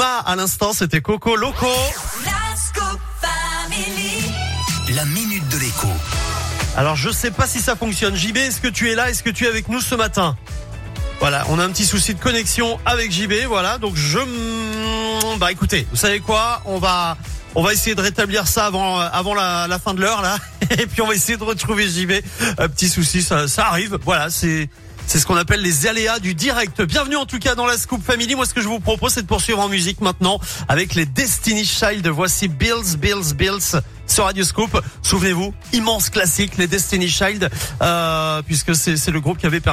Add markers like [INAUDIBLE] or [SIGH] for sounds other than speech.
À l'instant, c'était Coco Loco. La minute de l'écho. Alors je sais pas si ça fonctionne. JB, est-ce que tu es là? Est-ce que tu es avec nous ce matin? Voilà, on a un petit souci de connexion avec JB. Voilà, donc je... Bah écoutez, vous savez quoi? On va... On va essayer de rétablir ça avant avant la, la fin de l'heure là, [LAUGHS] et puis on va essayer de retrouver JB. Un petit souci, ça, ça arrive. Voilà, c'est c'est ce qu'on appelle les aléas du direct. Bienvenue en tout cas dans la Scoop Family. Moi, ce que je vous propose, c'est de poursuivre en musique maintenant avec les Destiny Child. Voici Bills, Bills, Bills sur Radio Scoop. Souvenez-vous, immense classique, les Destiny Child, euh, puisque c'est le groupe qui avait permis